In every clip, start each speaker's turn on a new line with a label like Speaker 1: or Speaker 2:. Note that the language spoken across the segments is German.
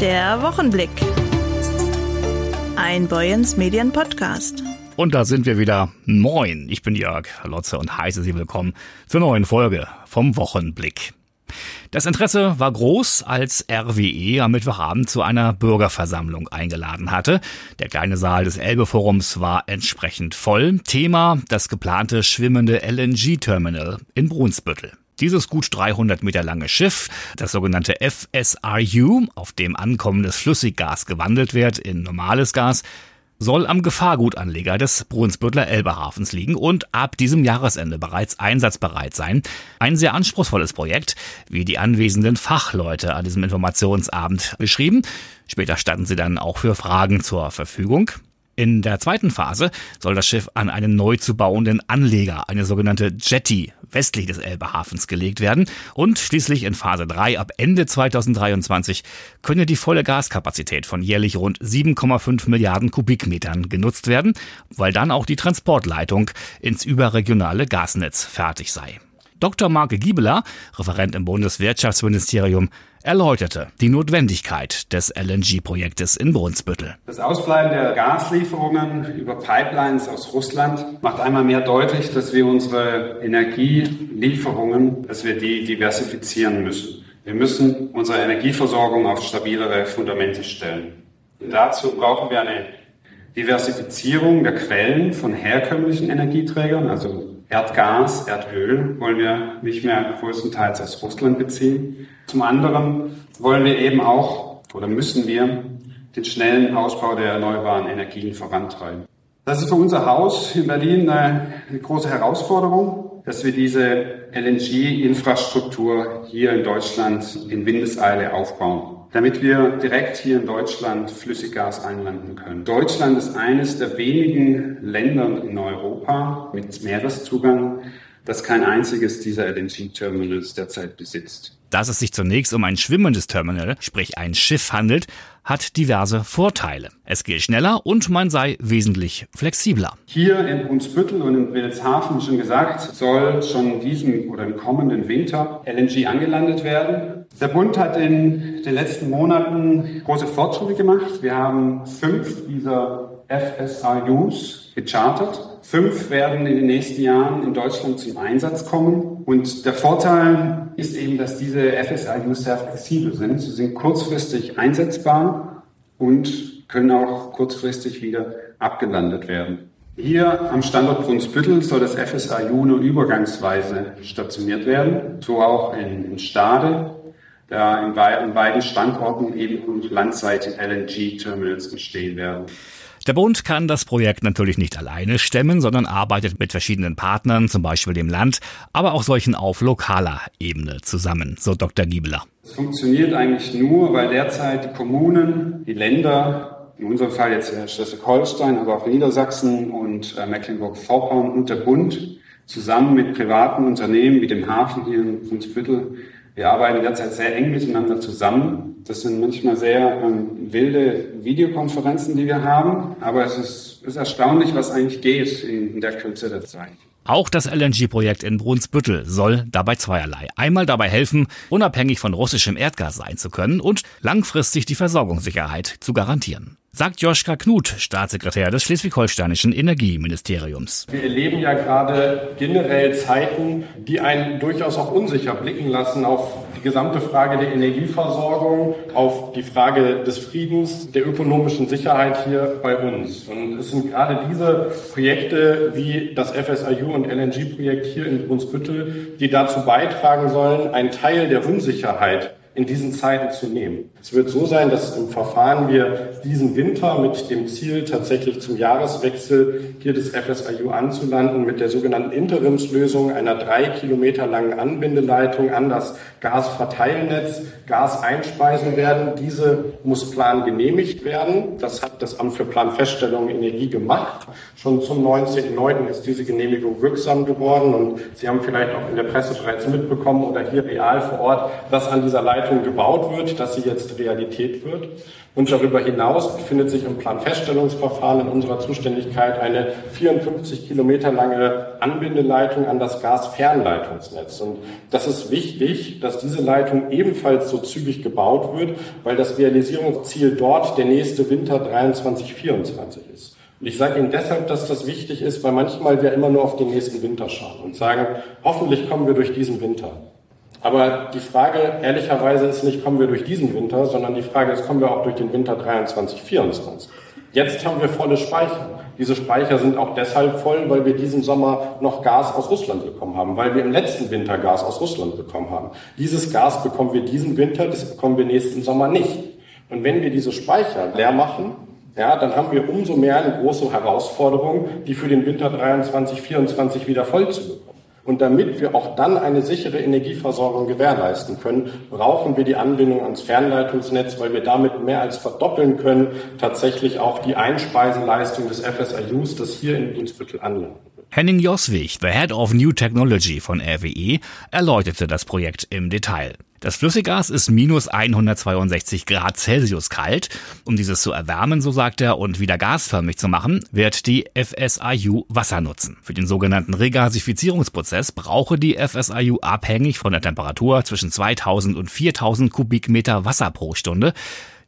Speaker 1: Der Wochenblick. Ein Boyens Medien Podcast.
Speaker 2: Und da sind wir wieder. Moin, ich bin Jörg Lotze und heiße Sie willkommen zur neuen Folge vom Wochenblick. Das Interesse war groß, als RWE am Mittwochabend zu einer Bürgerversammlung eingeladen hatte. Der kleine Saal des Elbeforums war entsprechend voll. Thema das geplante schwimmende LNG-Terminal in Brunsbüttel. Dieses gut 300 Meter lange Schiff, das sogenannte FSRU, auf dem ankommendes Flüssiggas gewandelt wird in normales Gas, soll am Gefahrgutanleger des Brunsbüttler Elbehafens liegen und ab diesem Jahresende bereits einsatzbereit sein. Ein sehr anspruchsvolles Projekt, wie die anwesenden Fachleute an diesem Informationsabend beschrieben. Später standen sie dann auch für Fragen zur Verfügung. In der zweiten Phase soll das Schiff an einen neu zu bauenden Anleger, eine sogenannte Jetty, westlich des Elbehafens gelegt werden. Und schließlich in Phase 3 ab Ende 2023 könne die volle Gaskapazität von jährlich rund 7,5 Milliarden Kubikmetern genutzt werden, weil dann auch die Transportleitung ins überregionale Gasnetz fertig sei. Dr. Marke Giebeler, Referent im Bundeswirtschaftsministerium, erläuterte die Notwendigkeit des LNG-Projektes in Brunsbüttel.
Speaker 3: Das Ausbleiben der Gaslieferungen über Pipelines aus Russland macht einmal mehr deutlich, dass wir unsere Energielieferungen, dass wir die diversifizieren müssen. Wir müssen unsere Energieversorgung auf stabilere Fundamente stellen. Dazu brauchen wir eine Diversifizierung der Quellen von herkömmlichen Energieträgern, also Erdgas, Erdöl wollen wir nicht mehr größtenteils aus Russland beziehen. Zum anderen wollen wir eben auch oder müssen wir den schnellen Ausbau der erneuerbaren Energien vorantreiben. Das ist für unser Haus in Berlin eine, große Herausforderung, dass wir diese LNG-Infrastruktur hier in Deutschland in Windeseile aufbauen damit wir direkt hier in Deutschland Flüssiggas einlanden können. Deutschland ist eines der wenigen Länder in Europa mit Meereszugang, das kein einziges dieser LNG-Terminals derzeit besitzt.
Speaker 2: Dass es sich zunächst um ein schwimmendes Terminal, sprich ein Schiff handelt, hat diverse Vorteile. Es geht schneller und man sei wesentlich flexibler.
Speaker 3: Hier in Brunsbüttel und in Wilhelmshaven, schon gesagt, soll schon diesen oder im kommenden Winter LNG angelandet werden. Der Bund hat in den letzten Monaten große Fortschritte gemacht. Wir haben fünf dieser FSRUs gechartert. Fünf werden in den nächsten Jahren in Deutschland zum Einsatz kommen. Und der Vorteil ist eben, dass diese FSRUs sehr flexibel sind. Sie sind kurzfristig einsetzbar und können auch kurzfristig wieder abgelandet werden. Hier am Standort Brunsbüttel soll das FSRU nur übergangsweise stationiert werden, so auch in, Stade, da in, beiden Standorten eben landseitig LNG-Terminals entstehen werden.
Speaker 2: Der Bund kann das Projekt natürlich nicht alleine stemmen, sondern arbeitet mit verschiedenen Partnern, zum Beispiel dem Land, aber auch solchen auf lokaler Ebene zusammen, so Dr. Giebeler.
Speaker 3: Es funktioniert eigentlich nur, weil derzeit die Kommunen, die Länder, in unserem Fall jetzt Schleswig-Holstein, aber auch Niedersachsen und äh, Mecklenburg-Vorpommern und der Bund zusammen mit privaten Unternehmen wie dem Hafen hier in Brunsbüttel wir arbeiten derzeit sehr eng miteinander zusammen. Das sind manchmal sehr ähm, wilde Videokonferenzen, die wir haben, aber es ist, ist erstaunlich, was eigentlich geht in, in der Kürze der Zeit.
Speaker 2: Auch das LNG-Projekt in Brunsbüttel soll dabei zweierlei. Einmal dabei helfen, unabhängig von russischem Erdgas sein zu können und langfristig die Versorgungssicherheit zu garantieren sagt Joschka Knut, Staatssekretär des schleswig-holsteinischen Energieministeriums.
Speaker 4: Wir erleben ja gerade generell Zeiten, die einen durchaus auch unsicher blicken lassen auf die gesamte Frage der Energieversorgung, auf die Frage des Friedens, der ökonomischen Sicherheit hier bei uns. Und es sind gerade diese Projekte wie das FSIU und LNG-Projekt hier in Brunsbüttel, die dazu beitragen sollen, einen Teil der Unsicherheit in diesen Zeiten zu nehmen. Es wird so sein, dass im Verfahren wir diesen Winter mit dem Ziel, tatsächlich zum Jahreswechsel hier des FSIU anzulanden, mit der sogenannten Interimslösung einer drei Kilometer langen Anbindeleitung an das Gasverteilnetz Gas einspeisen werden. Diese muss Plan genehmigt werden. Das hat das Amt für Planfeststellung Energie gemacht. Schon zum 19.09. ist diese Genehmigung wirksam geworden und Sie haben vielleicht auch in der Presse bereits mitbekommen oder hier real vor Ort, dass an dieser Leitung Leitung gebaut wird, dass sie jetzt Realität wird. Und darüber hinaus befindet sich im Planfeststellungsverfahren in unserer Zuständigkeit eine 54 Kilometer lange Anbindeleitung an das Gasfernleitungsnetz. Und das ist wichtig, dass diese Leitung ebenfalls so zügig gebaut wird, weil das Realisierungsziel dort der nächste Winter 23, 24 ist. Ich sage Ihnen deshalb, dass das wichtig ist, weil manchmal wir immer nur auf den nächsten Winter schauen und sagen, hoffentlich kommen wir durch diesen Winter. Aber die Frage ehrlicherweise ist nicht, kommen wir durch diesen Winter, sondern die Frage ist, kommen wir auch durch den Winter 23, 24. Jetzt haben wir volle Speicher. Diese Speicher sind auch deshalb voll, weil wir diesen Sommer noch Gas aus Russland bekommen haben, weil wir im letzten Winter Gas aus Russland bekommen haben. Dieses Gas bekommen wir diesen Winter, das bekommen wir nächsten Sommer nicht. Und wenn wir diese Speicher leer machen, ja, dann haben wir umso mehr eine große Herausforderung, die für den Winter 23, 24 wieder voll zu bekommen. Und damit wir auch dann eine sichere Energieversorgung gewährleisten können, brauchen wir die Anbindung ans Fernleitungsnetz, weil wir damit mehr als verdoppeln können, tatsächlich auch die Einspeiseleistung des FSIUs, das hier in Brunsbüttel anlandet.
Speaker 2: Henning Joswig, the Head of New Technology von RWE, erläuterte das Projekt im Detail. Das Flüssiggas ist minus 162 Grad Celsius kalt. Um dieses zu erwärmen, so sagt er, und wieder gasförmig zu machen, wird die FSIU Wasser nutzen. Für den sogenannten Regasifizierungsprozess brauche die FSIU abhängig von der Temperatur zwischen 2000 und 4000 Kubikmeter Wasser pro Stunde.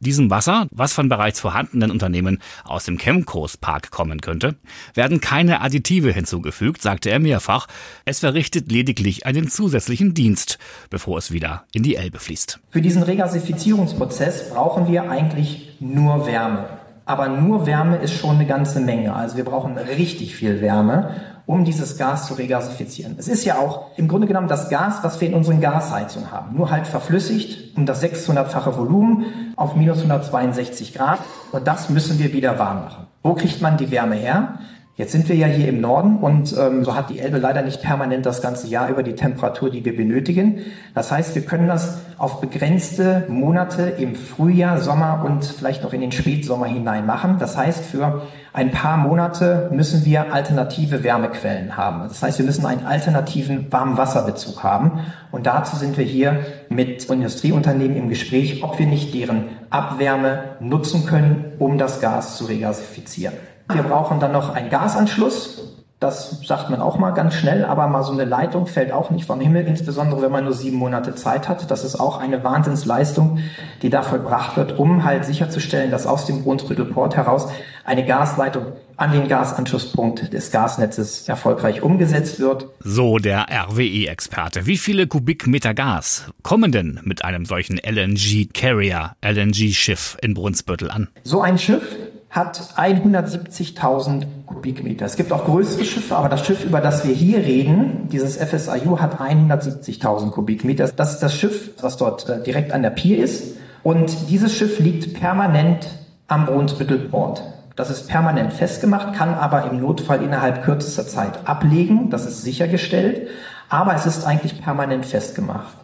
Speaker 2: Diesem Wasser, was von bereits vorhandenen Unternehmen aus dem Chemcoast Park kommen könnte, werden keine Additive hinzugefügt, sagte er mehrfach. Es verrichtet lediglich einen zusätzlichen Dienst, bevor es wieder in die Elbe fließt.
Speaker 5: Für diesen Regasifizierungsprozess brauchen wir eigentlich nur Wärme. Aber nur Wärme ist schon eine ganze Menge. Also wir brauchen richtig viel Wärme um dieses Gas zu regasifizieren. Es ist ja auch im Grunde genommen das Gas, was wir in unseren Gasheizungen haben, nur halt verflüssigt um das 600-fache Volumen auf minus 162 Grad und das müssen wir wieder warm machen. Wo kriegt man die Wärme her? Jetzt sind wir ja hier im Norden und ähm, so hat die Elbe leider nicht permanent das ganze Jahr über die Temperatur, die wir benötigen. Das heißt, wir können das auf begrenzte Monate im Frühjahr, Sommer und vielleicht noch in den Spätsommer hinein machen. Das heißt, für ein paar Monate müssen wir alternative Wärmequellen haben. Das heißt, wir müssen einen alternativen Warmwasserbezug haben. Und dazu sind wir hier mit Industrieunternehmen im Gespräch, ob wir nicht deren Abwärme nutzen können, um das Gas zu regasifizieren. Wir brauchen dann noch einen Gasanschluss. Das sagt man auch mal ganz schnell, aber mal so eine Leitung fällt auch nicht vom Himmel, insbesondere wenn man nur sieben Monate Zeit hat. Das ist auch eine Wahnsinnsleistung, die da vollbracht wird, um halt sicherzustellen, dass aus dem Brunsbüttelport heraus eine Gasleitung an den Gasanschlusspunkt des Gasnetzes erfolgreich umgesetzt wird.
Speaker 2: So der RWE-Experte. Wie viele Kubikmeter Gas kommen denn mit einem solchen LNG-Carrier, LNG-Schiff in Brunsbüttel an?
Speaker 5: So ein Schiff hat 170.000 Kubikmeter. Es gibt auch größere Schiffe, aber das Schiff, über das wir hier reden, dieses FSIU, hat 170.000 Kubikmeter. Das ist das Schiff, was dort äh, direkt an der Pier ist. Und dieses Schiff liegt permanent am Brunsbüttel-Port. Das ist permanent festgemacht, kann aber im Notfall innerhalb kürzester Zeit ablegen. Das ist sichergestellt. Aber es ist eigentlich permanent festgemacht.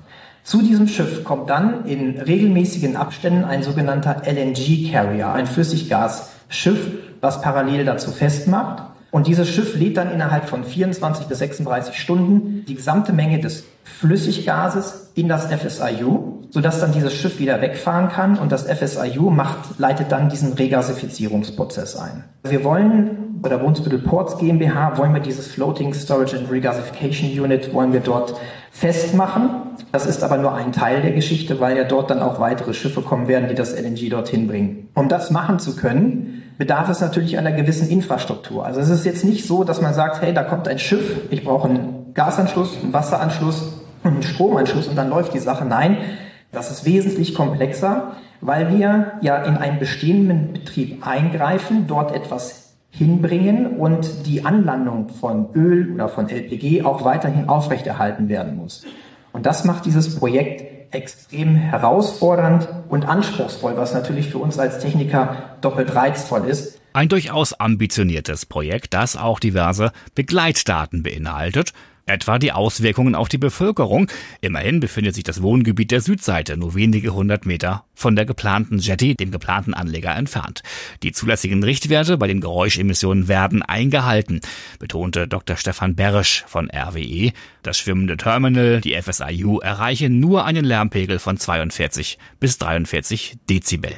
Speaker 5: Zu diesem Schiff kommt dann in regelmäßigen Abständen ein sogenannter LNG-Carrier, ein Flüssiggas Schiff, was parallel dazu festmacht. Und dieses Schiff lädt dann innerhalb von 24 bis 36 Stunden die gesamte Menge des Flüssiggases in das FSIU, sodass dann dieses Schiff wieder wegfahren kann und das FSIU macht, leitet dann diesen Regasifizierungsprozess ein. Wir wollen bei der Brunsbüttel Ports GmbH wollen wir dieses Floating Storage and Regasification Unit wollen wir dort festmachen. Das ist aber nur ein Teil der Geschichte, weil ja dort dann auch weitere Schiffe kommen werden, die das LNG dorthin bringen. Um das machen zu können, bedarf es natürlich einer gewissen Infrastruktur. Also es ist jetzt nicht so, dass man sagt, hey, da kommt ein Schiff, ich brauche einen Gasanschluss, einen Wasseranschluss und einen Stromanschluss und dann läuft die Sache. Nein, das ist wesentlich komplexer, weil wir ja in einen bestehenden Betrieb eingreifen, dort etwas hinbringen und die Anlandung von Öl oder von LPG auch weiterhin aufrechterhalten werden muss. Und das macht dieses Projekt extrem herausfordernd und anspruchsvoll, was natürlich für uns als Techniker doppelt reizvoll ist.
Speaker 2: Ein durchaus ambitioniertes Projekt, das auch diverse Begleitdaten beinhaltet, Etwa die Auswirkungen auf die Bevölkerung. Immerhin befindet sich das Wohngebiet der Südseite nur wenige hundert Meter von der geplanten Jetty, dem geplanten Anleger, entfernt. Die zulässigen Richtwerte bei den Geräuschemissionen werden eingehalten, betonte Dr. Stefan Berisch von RWE. Das schwimmende Terminal, die FSIU, erreiche nur einen Lärmpegel von 42 bis 43 Dezibel.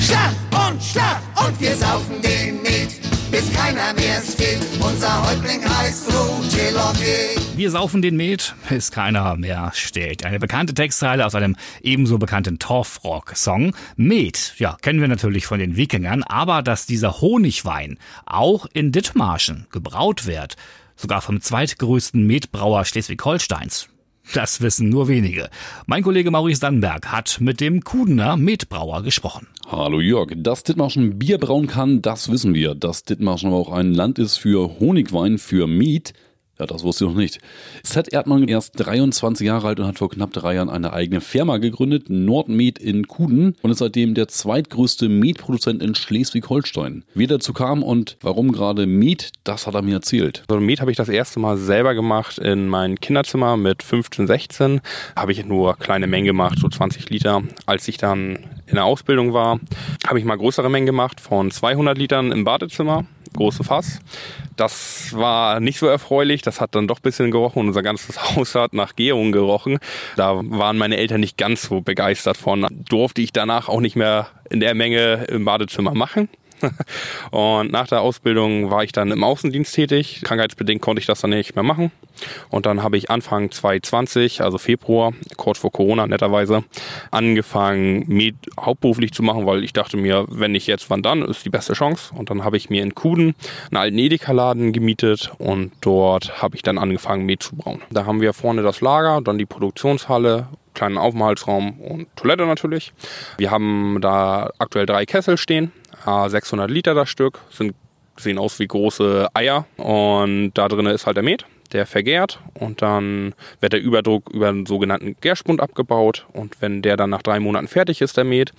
Speaker 6: Schach und Schach und wir saufen den mit bis keiner mehr steht. Unser Häuptling heißt Roger
Speaker 2: Wir saufen den Met, bis keiner mehr steht. Eine bekannte Textzeile aus einem ebenso bekannten Torfrock-Song. Met, ja, kennen wir natürlich von den Wikingern, aber dass dieser Honigwein auch in Dithmarschen gebraut wird, sogar vom zweitgrößten Metbrauer Schleswig-Holsteins, das wissen nur wenige. Mein Kollege Maurice Dannenberg hat mit dem Kudener Metbrauer gesprochen.
Speaker 7: Hallo Jörg, dass Dithmarschen Bier brauen kann, das wissen wir. Dass Dithmarschen auch ein Land ist für Honigwein, für Miet, ja, das wusste ich noch nicht. Z Erdmann erst 23 Jahre alt und hat vor knapp drei Jahren eine eigene Firma gegründet, Nordmed in Kuden, und ist seitdem der zweitgrößte Metproduzent in Schleswig-Holstein. Wie dazu kam und warum gerade Met, das hat er mir erzählt.
Speaker 8: Also Met habe ich das erste Mal selber gemacht in meinem Kinderzimmer mit 15, 16. Habe ich nur kleine Mengen gemacht, so 20 Liter. Als ich dann in der Ausbildung war, habe ich mal größere Mengen gemacht von 200 Litern im Badezimmer große Fass. Das war nicht so erfreulich. Das hat dann doch ein bisschen gerochen und unser ganzes Haus hat nach Gärung gerochen. Da waren meine Eltern nicht ganz so begeistert von. Durfte ich danach auch nicht mehr in der Menge im Badezimmer machen. Und nach der Ausbildung war ich dann im Außendienst tätig. Krankheitsbedingt konnte ich das dann nicht mehr machen. Und dann habe ich Anfang 2020, also Februar, kurz vor Corona netterweise, angefangen, Med hauptberuflich zu machen, weil ich dachte mir, wenn nicht jetzt, wann dann, ist die beste Chance. Und dann habe ich mir in Kuden einen alten Edeka-Laden gemietet und dort habe ich dann angefangen, Med zu brauen. Da haben wir vorne das Lager, dann die Produktionshalle kleinen Aufenthaltsraum und Toilette natürlich. Wir haben da aktuell drei Kessel stehen, 600 Liter das Stück, sind, sehen aus wie große Eier. Und da drin ist halt der Met der vergärt und dann wird der Überdruck über einen sogenannten Gärspund abgebaut und wenn der dann nach drei Monaten fertig ist, der Met,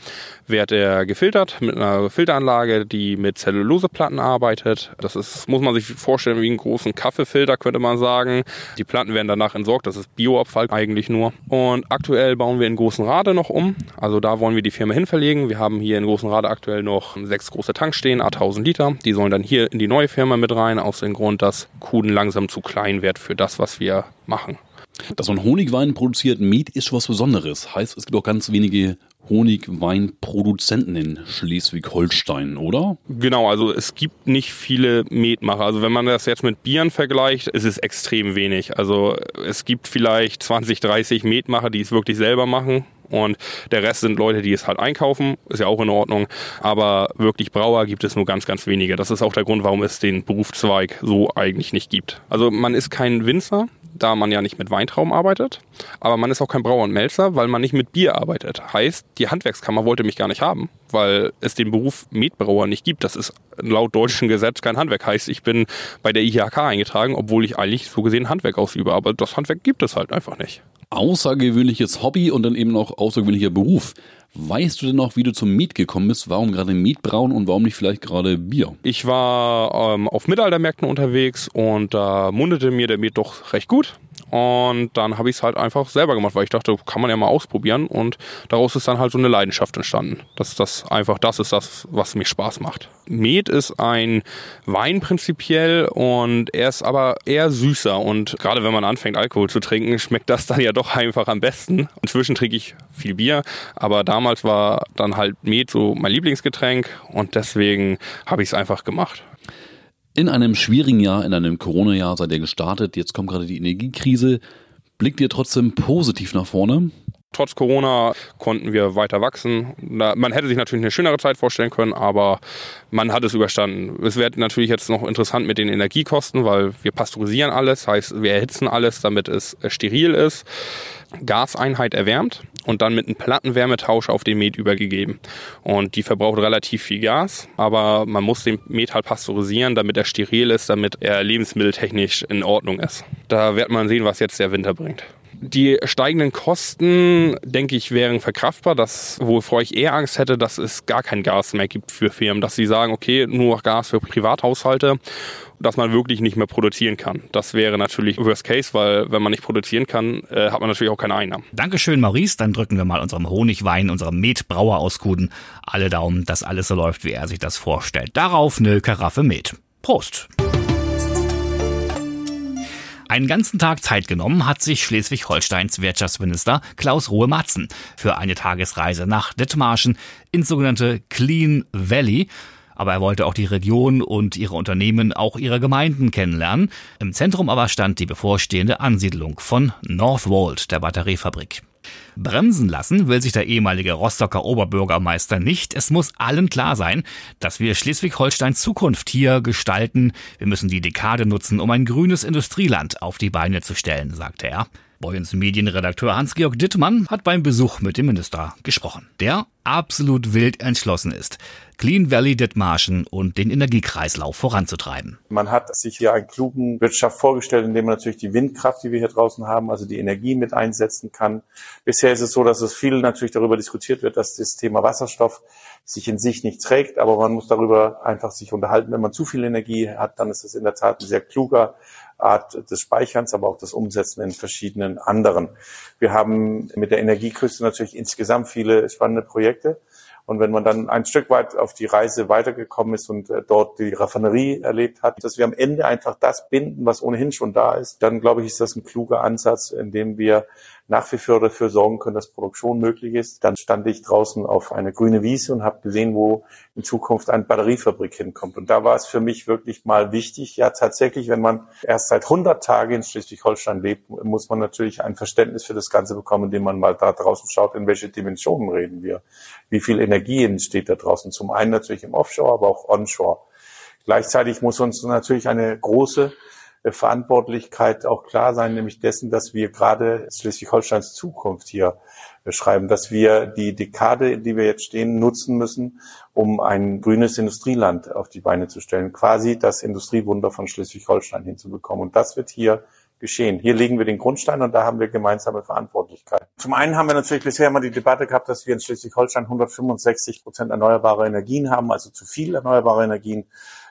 Speaker 8: wird er gefiltert mit einer Filteranlage, die mit Zelluloseplatten arbeitet. Das ist, muss man sich vorstellen wie einen großen Kaffeefilter, könnte man sagen. Die Platten werden danach entsorgt, das ist Bioabfall eigentlich nur. Und aktuell bauen wir in Großen Rade noch um, also da wollen wir die Firma hinverlegen. Wir haben hier in Großen Rade aktuell noch sechs große Tanks stehen, 1000 Liter. Die sollen dann hier in die neue Firma mit rein, aus dem Grund, dass Kuden langsam zu klein Wert für das, was wir machen.
Speaker 7: Dass man Honigwein produziert, Met ist schon was Besonderes. Heißt, es gibt auch ganz wenige Honigweinproduzenten in Schleswig-Holstein, oder?
Speaker 8: Genau, also es gibt nicht viele Metmacher. Also wenn man das jetzt mit Bieren vergleicht, ist es extrem wenig. Also es gibt vielleicht 20, 30 Metmacher, die es wirklich selber machen. Und der Rest sind Leute, die es halt einkaufen, ist ja auch in Ordnung. Aber wirklich Brauer gibt es nur ganz, ganz wenige. Das ist auch der Grund, warum es den Berufszweig so eigentlich nicht gibt. Also man ist kein Winzer, da man ja nicht mit Weintrauben arbeitet. Aber man ist auch kein Brauer und Melzer, weil man nicht mit Bier arbeitet. Heißt, die Handwerkskammer wollte mich gar nicht haben, weil es den Beruf Metbrauer nicht gibt. Das ist laut deutschem Gesetz kein Handwerk. Heißt, ich bin bei der IHK eingetragen, obwohl ich eigentlich so gesehen Handwerk ausübe. Aber das Handwerk gibt es halt einfach nicht
Speaker 7: außergewöhnliches Hobby und dann eben noch außergewöhnlicher Beruf. Weißt du denn noch, wie du zum Miet gekommen bist? Warum gerade Mietbrauen und warum nicht vielleicht gerade Bier?
Speaker 8: Ich war ähm, auf Mittelaltermärkten unterwegs und da äh, mundete mir der Miet doch recht gut. Und dann habe ich es halt einfach selber gemacht, weil ich dachte, kann man ja mal ausprobieren. Und daraus ist dann halt so eine Leidenschaft entstanden. Dass das einfach das ist, das, was mir Spaß macht. Met ist ein Wein prinzipiell und er ist aber eher süßer. Und gerade wenn man anfängt, Alkohol zu trinken, schmeckt das dann ja doch einfach am besten. Inzwischen trinke ich viel Bier, aber damals war dann halt Met so mein Lieblingsgetränk und deswegen habe ich es einfach gemacht.
Speaker 7: In einem schwierigen Jahr, in einem Corona-Jahr seid ihr gestartet. Jetzt kommt gerade die Energiekrise. Blickt ihr trotzdem positiv nach vorne?
Speaker 8: Trotz Corona konnten wir weiter wachsen. Man hätte sich natürlich eine schönere Zeit vorstellen können, aber man hat es überstanden. Es wird natürlich jetzt noch interessant mit den Energiekosten, weil wir pasteurisieren alles, heißt wir erhitzen alles, damit es steril ist. Gaseinheit erwärmt und dann mit einem Plattenwärmetausch auf den Met übergegeben. Und die verbraucht relativ viel Gas, aber man muss den Met halt pasteurisieren, damit er steril ist, damit er lebensmitteltechnisch in Ordnung ist. Da wird man sehen, was jetzt der Winter bringt. Die steigenden Kosten, denke ich, wären verkraftbar. Das, wovor ich eher Angst hätte, dass es gar kein Gas mehr gibt für Firmen, dass sie sagen, okay, nur noch Gas für Privathaushalte dass man wirklich nicht mehr produzieren kann. Das wäre natürlich Worst Case, weil wenn man nicht produzieren kann, äh, hat man natürlich auch keine Einnahmen.
Speaker 2: Dankeschön, Maurice. Dann drücken wir mal unserem Honigwein, unserem Metbrauer aus Kuden alle Daumen, dass alles so läuft, wie er sich das vorstellt. Darauf eine Karaffe Met. Prost! Einen ganzen Tag Zeit genommen hat sich Schleswig-Holsteins Wirtschaftsminister Klaus Ruhe-Matzen für eine Tagesreise nach Dithmarschen ins sogenannte Clean Valley. Aber er wollte auch die Region und ihre Unternehmen, auch ihre Gemeinden kennenlernen. Im Zentrum aber stand die bevorstehende Ansiedlung von Northvolt, der Batteriefabrik. Bremsen lassen will sich der ehemalige Rostocker Oberbürgermeister nicht. Es muss allen klar sein, dass wir Schleswig-Holsteins Zukunft hier gestalten. Wir müssen die Dekade nutzen, um ein grünes Industrieland auf die Beine zu stellen, sagte er. Boyens Medienredakteur Hans-Georg Dittmann hat beim Besuch mit dem Minister gesprochen, der absolut wild entschlossen ist, Clean Valley Dithmarschen und den Energiekreislauf voranzutreiben.
Speaker 9: Man hat sich hier einen klugen Wirtschaft vorgestellt, indem man natürlich die Windkraft, die wir hier draußen haben, also die Energie mit einsetzen kann. Bisher ist es so, dass es viel natürlich darüber diskutiert wird, dass das Thema Wasserstoff sich in sich nicht trägt, aber man muss darüber einfach sich unterhalten. Wenn man zu viel Energie hat, dann ist es in der Tat ein sehr kluger Art des Speicherns, aber auch das Umsetzen in verschiedenen anderen. Wir haben mit der Energieküste natürlich insgesamt viele spannende Projekte. Und wenn man dann ein Stück weit auf die Reise weitergekommen ist und äh, dort die Raffinerie erlebt hat, dass wir am Ende einfach das binden, was ohnehin schon da ist, dann glaube ich, ist das ein kluger Ansatz, in dem wir nach wie vor dafür sorgen können, dass Produktion möglich ist. Dann stand ich draußen auf eine grüne Wiese und habe gesehen, wo in Zukunft eine Batteriefabrik hinkommt. Und da war es für mich wirklich mal wichtig, ja tatsächlich, wenn man erst seit 100 Tagen in Schleswig-Holstein lebt, muss man natürlich ein Verständnis für das Ganze bekommen, indem man mal da draußen schaut, in welche Dimensionen reden wir. Wie viel Energie entsteht da draußen? Zum einen natürlich im Offshore, aber auch Onshore. Gleichzeitig muss uns natürlich eine große Verantwortlichkeit auch klar sein, nämlich dessen, dass wir gerade Schleswig-Holsteins Zukunft hier beschreiben, dass wir die Dekade, in die wir jetzt stehen, nutzen müssen, um ein grünes Industrieland auf die Beine zu stellen, quasi das Industriewunder von Schleswig-Holstein hinzubekommen. Und das wird hier geschehen. Hier legen wir den Grundstein und da haben wir gemeinsame Verantwortlichkeit. Zum einen haben wir natürlich bisher immer die Debatte gehabt, dass wir in Schleswig-Holstein 165 Prozent erneuerbare Energien haben, also zu viel erneuerbare Energien.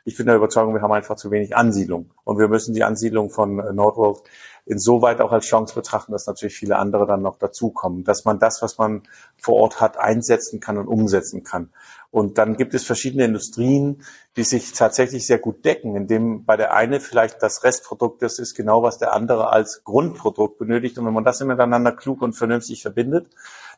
Speaker 9: Ich bin der Überzeugung, wir haben einfach zu wenig Ansiedlung. Und wir müssen die Ansiedlung von äh, Nordworld insoweit auch als Chance betrachten, dass natürlich viele andere dann noch dazukommen, dass man das, was man vor Ort hat, einsetzen kann und umsetzen kann. Und dann gibt es verschiedene Industrien, die sich tatsächlich sehr gut decken, indem bei der eine vielleicht das Restprodukt das ist genau, was der andere als Grundprodukt benötigt. Und wenn man das miteinander klug und vernünftig verbindet,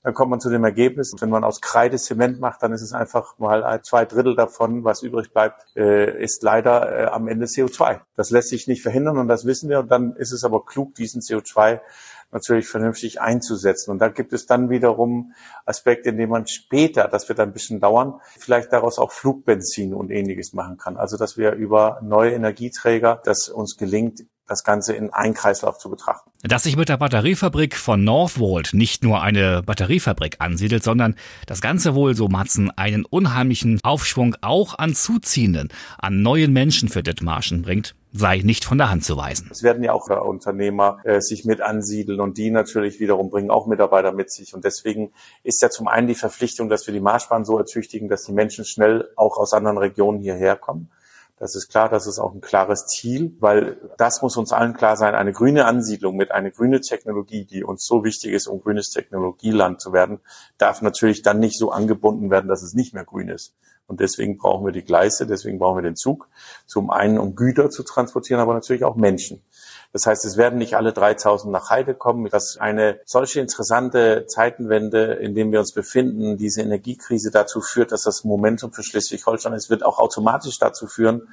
Speaker 9: dann kommt man zu dem Ergebnis, wenn man aus Kreide Zement macht, dann ist es einfach mal zwei Drittel davon, was übrig bleibt, äh, ist leider äh, am Ende CO2. Das lässt sich nicht verhindern und das wissen wir. Und dann ist es aber klug, diesen CO2 natürlich vernünftig einzusetzen. Und da gibt es dann wiederum Aspekte, in denen man später, das wird ein bisschen dauern, vielleicht daraus auch Flugbenzin und ähnliches machen kann. Also dass wir über neue Energieträger, dass uns gelingt, das Ganze in einen Kreislauf zu betrachten.
Speaker 2: Dass sich mit der Batteriefabrik von Northvolt nicht nur eine Batteriefabrik ansiedelt, sondern das Ganze wohl, so Matzen, einen unheimlichen Aufschwung auch an Zuziehenden, an neuen Menschen für Dithmarschen bringt, sei nicht von der Hand zu weisen.
Speaker 9: Es werden ja auch Unternehmer äh, sich mit ansiedeln und die natürlich wiederum bringen auch Mitarbeiter mit sich. Und deswegen ist ja zum einen die Verpflichtung, dass wir die Marschbahn so ertüchtigen, dass die Menschen schnell auch aus anderen Regionen hierher kommen. Das ist klar, das ist auch ein klares Ziel, weil das muss uns allen klar sein. Eine grüne Ansiedlung mit einer grünen Technologie, die uns so wichtig ist, um grünes Technologieland zu werden, darf natürlich dann nicht so angebunden werden, dass es nicht mehr grün ist. Und deswegen brauchen wir die Gleise, deswegen brauchen wir den Zug. Zum einen, um Güter zu transportieren, aber natürlich auch Menschen. Das heißt, es werden nicht alle 3000 nach Heide kommen. Das ist eine solche interessante Zeitenwende, in dem wir uns befinden. Diese Energiekrise dazu führt, dass das Momentum für Schleswig-Holstein ist, wird auch automatisch dazu führen,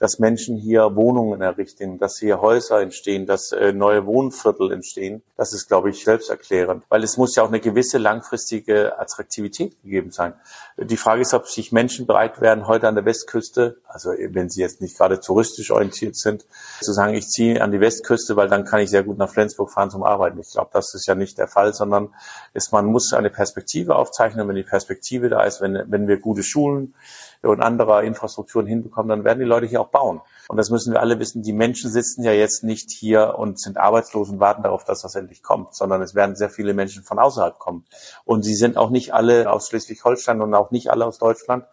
Speaker 9: dass Menschen hier Wohnungen errichten, dass hier Häuser entstehen, dass äh, neue Wohnviertel entstehen. Das ist, glaube ich, selbsterklärend, weil es muss ja auch eine gewisse langfristige Attraktivität gegeben sein. Die Frage ist, ob sich Menschen bereit wären, heute an der Westküste, also wenn sie jetzt nicht gerade touristisch orientiert sind, zu sagen, ich ziehe an die Westküste, weil dann kann ich sehr gut nach Flensburg fahren zum Arbeiten. Ich glaube, das ist ja nicht der Fall, sondern es, man muss eine Perspektive aufzeichnen. Wenn die Perspektive da ist, wenn, wenn wir gute Schulen, und anderer Infrastrukturen hinbekommen, dann werden die Leute hier auch bauen. Und das müssen wir alle wissen. Die Menschen sitzen ja jetzt nicht hier und sind arbeitslos und warten darauf, dass das endlich kommt, sondern es werden sehr viele Menschen von außerhalb kommen. Und sie sind auch nicht alle aus Schleswig-Holstein und auch nicht alle aus Deutschland,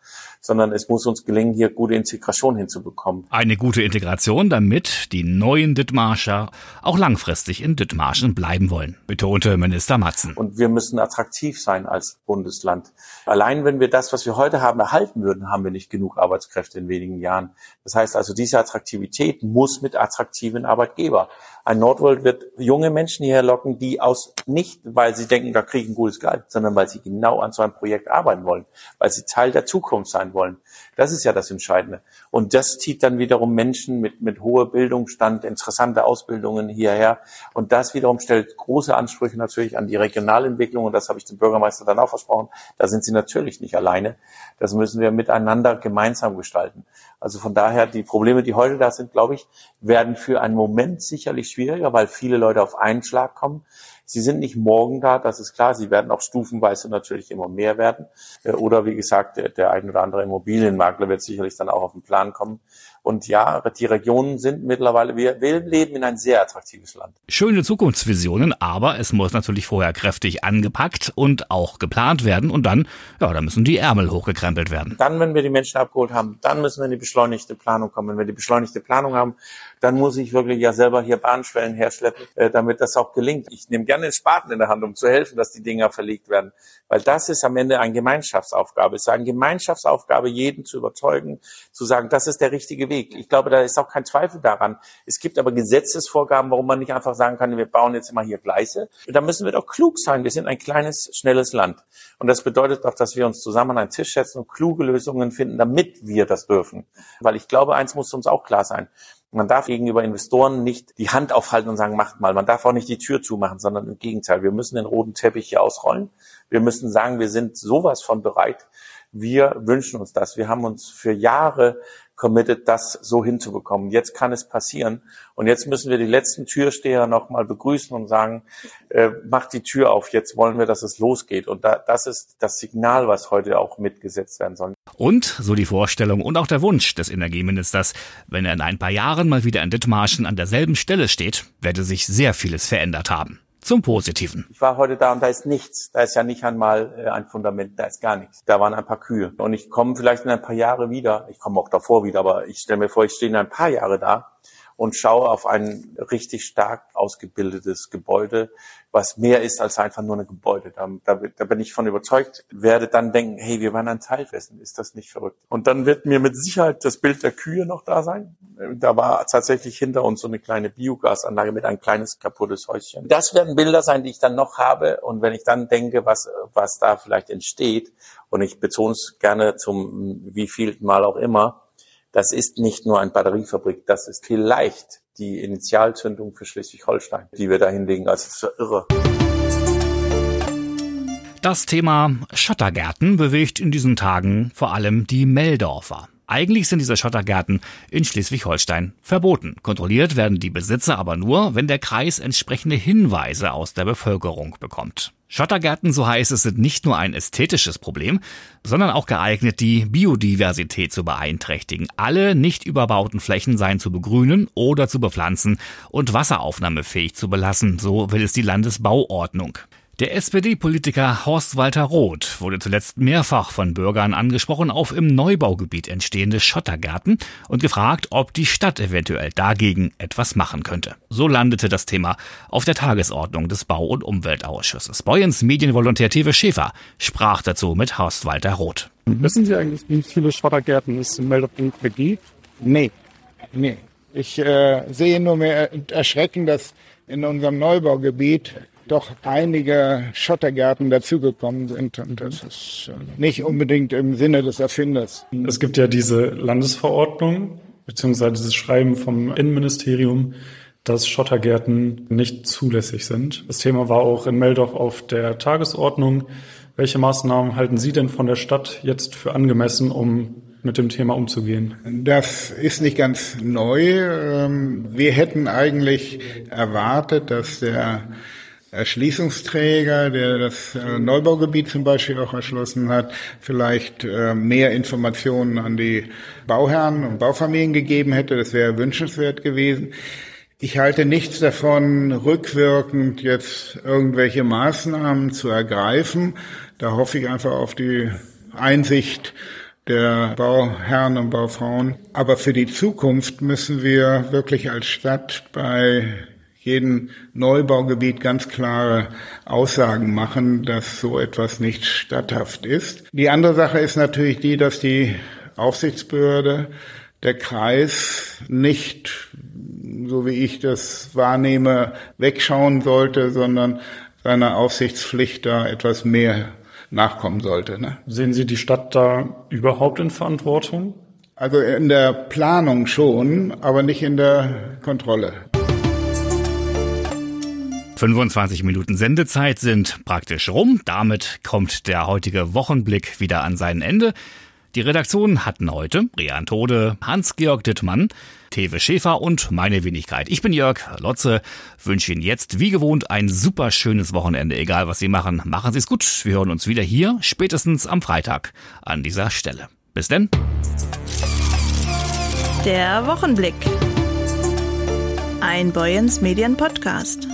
Speaker 9: sondern es muss uns gelingen, hier gute Integration hinzubekommen.
Speaker 2: Eine gute Integration, damit die neuen Dithmarscher auch langfristig in Dithmarschen bleiben wollen, betonte Minister Matzen.
Speaker 9: Und wir müssen attraktiv sein als Bundesland. Allein wenn wir das, was wir heute haben, erhalten würden, haben wir nicht genug Arbeitskräfte in wenigen Jahren. Das heißt also, diese Attraktivität muss mit attraktiven Arbeitgeber. Ein Nordworld wird junge Menschen hierher locken, die aus nicht, weil sie denken, da kriege ich ein gutes Gehalt, sondern weil sie genau an so einem Projekt arbeiten wollen, weil sie Teil der Zukunft sein wollen. Das ist ja das Entscheidende. Und das zieht dann wiederum Menschen mit, mit hoher Bildungsstand, interessante Ausbildungen hierher. Und das wiederum stellt große Ansprüche natürlich an die Regionalentwicklung. Und das habe ich dem Bürgermeister dann auch versprochen. Da sind sie natürlich nicht alleine. Das müssen wir miteinander gemeinsam gestalten. Also von daher, die Probleme, die heute da sind, glaube ich, werden für einen Moment sicherlich schwieriger, weil viele Leute auf einen Schlag kommen. Sie sind nicht morgen da, das ist klar. Sie werden auch stufenweise natürlich immer mehr werden. Äh, oder wie gesagt, der, der ein oder andere Immobilienmakler wird sicherlich dann auch auf den Plan kommen. Und ja, die Regionen sind mittlerweile, wir, wir leben in ein sehr attraktives Land.
Speaker 2: Schöne Zukunftsvisionen, aber es muss natürlich vorher kräftig angepackt und auch geplant werden und dann, ja, da müssen die Ärmel hochgekrempelt werden.
Speaker 9: Dann, wenn wir die Menschen abgeholt haben, dann müssen wir in die beschleunigte Planung kommen. Wenn wir die beschleunigte Planung haben, dann muss ich wirklich ja selber hier Bahnschwellen herschleppen, äh, damit das auch gelingt. Ich nehme gerne den Spaten in der Hand, um zu helfen, dass die Dinger verlegt werden. Weil das ist am Ende eine Gemeinschaftsaufgabe. Es ist eine Gemeinschaftsaufgabe, jeden zu überzeugen, zu sagen, das ist der richtige Weg. Ich glaube, da ist auch kein Zweifel daran. Es gibt aber Gesetzesvorgaben, warum man nicht einfach sagen kann, wir bauen jetzt immer hier Gleise. Da müssen wir doch klug sein. Wir sind ein kleines, schnelles Land. Und das bedeutet doch, dass wir uns zusammen an einen Tisch setzen und kluge Lösungen finden, damit wir das dürfen. Weil ich glaube, eins muss uns auch klar sein. Man darf gegenüber Investoren nicht die Hand aufhalten und sagen, macht mal. Man darf auch nicht die Tür zumachen, sondern im Gegenteil. Wir müssen den roten Teppich hier ausrollen. Wir müssen sagen, wir sind sowas von bereit. Wir wünschen uns das. Wir haben uns für Jahre committed, das so hinzubekommen. Jetzt kann es passieren. Und jetzt müssen wir die letzten Türsteher nochmal begrüßen und sagen, äh, macht die Tür auf. Jetzt wollen wir, dass es losgeht. Und da, das ist das Signal, was heute auch mitgesetzt werden soll.
Speaker 2: Und, so die Vorstellung und auch der Wunsch des Energieministers, wenn er in ein paar Jahren mal wieder in Dithmarschen an derselben Stelle steht, werde sich sehr vieles verändert haben zum Positiven.
Speaker 9: Ich war heute da und da ist nichts. Da ist ja nicht einmal äh, ein Fundament, da ist gar nichts. Da waren ein paar Kühe. Und ich komme vielleicht in ein paar Jahre wieder. Ich komme auch davor wieder, aber ich stelle mir vor, ich stehe in ein paar Jahre da und schaue auf ein richtig stark ausgebildetes Gebäude, was mehr ist als einfach nur ein Gebäude. Da, da, da bin ich von überzeugt, werde dann denken, hey, wir waren ein Teil dessen, ist das nicht verrückt? Und dann wird mir mit Sicherheit das Bild der Kühe noch da sein. Da war tatsächlich hinter uns so eine kleine Biogasanlage mit ein kleines kaputtes Häuschen. Das werden Bilder sein, die ich dann noch habe. Und wenn ich dann denke, was, was da vielleicht entsteht, und ich betone es gerne zum wievielten Mal auch immer, das ist nicht nur eine Batteriefabrik, das ist vielleicht die Initialzündung für Schleswig-Holstein, die wir da hinlegen. Also das ist irre.
Speaker 2: Das Thema Schottergärten bewegt in diesen Tagen vor allem die Meldorfer. Eigentlich sind diese Schottergärten in Schleswig-Holstein verboten. Kontrolliert werden die Besitzer aber nur, wenn der Kreis entsprechende Hinweise aus der Bevölkerung bekommt. Schottergärten, so heißt es, sind nicht nur ein ästhetisches Problem, sondern auch geeignet, die Biodiversität zu beeinträchtigen. Alle nicht überbauten Flächen seien zu begrünen oder zu bepflanzen und wasseraufnahmefähig zu belassen, so will es die Landesbauordnung. Der SPD-Politiker Horst Walter Roth wurde zuletzt mehrfach von Bürgern angesprochen auf im Neubaugebiet entstehende Schottergärten und gefragt, ob die Stadt eventuell dagegen etwas machen könnte. So landete das Thema auf der Tagesordnung des Bau- und Umweltausschusses. Boyens Medienvolontär Tewe Schäfer sprach dazu mit Horst Walter Roth.
Speaker 10: Wissen Sie eigentlich, wie viele Schottergärten es im Meldepunkt gibt?
Speaker 11: Nee, nee. Ich äh, sehe nur mehr erschrecken, dass in unserem Neubaugebiet doch einige Schottergärten dazugekommen sind. Und das ist nicht unbedingt im Sinne des Erfinders.
Speaker 10: Es gibt ja diese Landesverordnung, beziehungsweise dieses Schreiben vom Innenministerium, dass Schottergärten nicht zulässig sind. Das Thema war auch in Meldorf auf der Tagesordnung. Welche Maßnahmen halten Sie denn von der Stadt jetzt für angemessen, um mit dem Thema umzugehen?
Speaker 11: Das ist nicht ganz neu. Ähm, wir hätten eigentlich erwartet, dass der Erschließungsträger, der das äh, Neubaugebiet zum Beispiel auch erschlossen hat, vielleicht äh, mehr Informationen an die Bauherren und Baufamilien gegeben hätte. Das wäre wünschenswert gewesen. Ich halte nichts davon, rückwirkend jetzt irgendwelche Maßnahmen zu ergreifen. Da hoffe ich einfach auf die Einsicht der Bauherren und Baufrauen. Aber für die Zukunft müssen wir wirklich als Stadt bei jedem Neubaugebiet ganz klare Aussagen machen, dass so etwas nicht statthaft ist. Die andere Sache ist natürlich die, dass die Aufsichtsbehörde, der Kreis nicht, so wie ich das wahrnehme, wegschauen sollte, sondern seiner Aufsichtspflicht da etwas mehr nachkommen sollte. Ne?
Speaker 10: Sehen Sie die Stadt da überhaupt in Verantwortung?
Speaker 11: Also in der Planung schon, aber nicht in der Kontrolle.
Speaker 2: 25 Minuten Sendezeit sind praktisch rum. Damit kommt der heutige Wochenblick wieder an sein Ende. Die Redaktion hatten heute Rian Tode, Hans-Georg Dittmann, Tewe Schäfer und meine Wenigkeit. Ich bin Jörg Lotze, wünsche Ihnen jetzt wie gewohnt ein super schönes Wochenende, egal was Sie machen. Machen Sie es gut. Wir hören uns wieder hier, spätestens am Freitag an dieser Stelle. Bis denn.
Speaker 1: Der Wochenblick. Ein Boyens Medien Podcast.